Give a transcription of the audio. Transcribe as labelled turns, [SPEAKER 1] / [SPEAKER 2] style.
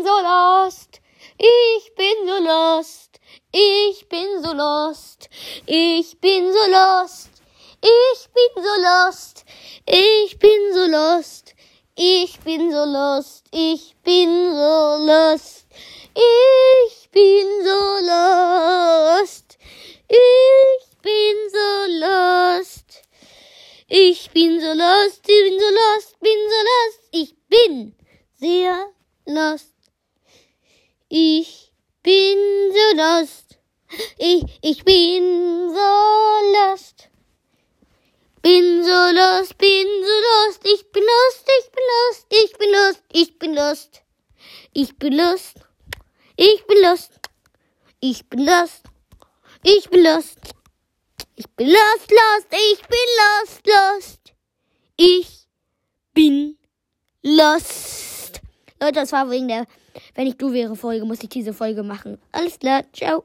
[SPEAKER 1] bin so lost. Ich bin so lost. Ich bin so lost. Ich bin so lost. Ich bin so lost. Ich bin so lost. Ich bin so lost. Ich bin so lost. Ich bin so lost. Ich bin so lost. Ich bin so lost. Ich bin so lost. Bin so lost. Ich bin sehr lost. Ich bin so lost. Ich, ich bin so lost. Bin so lost, bin so lost, ich bin lost, ich bin lost, ich bin lost, ich bin lost. Ich bin lost. Ich bin lost. Ich bin lost. Ich bin lost. Ich bin lost, lost, ich bin lost, lost. Ich bin lost. Leute, das war wegen der Wenn ich du wäre Folge, muss ich diese Folge machen. Alles klar, ciao.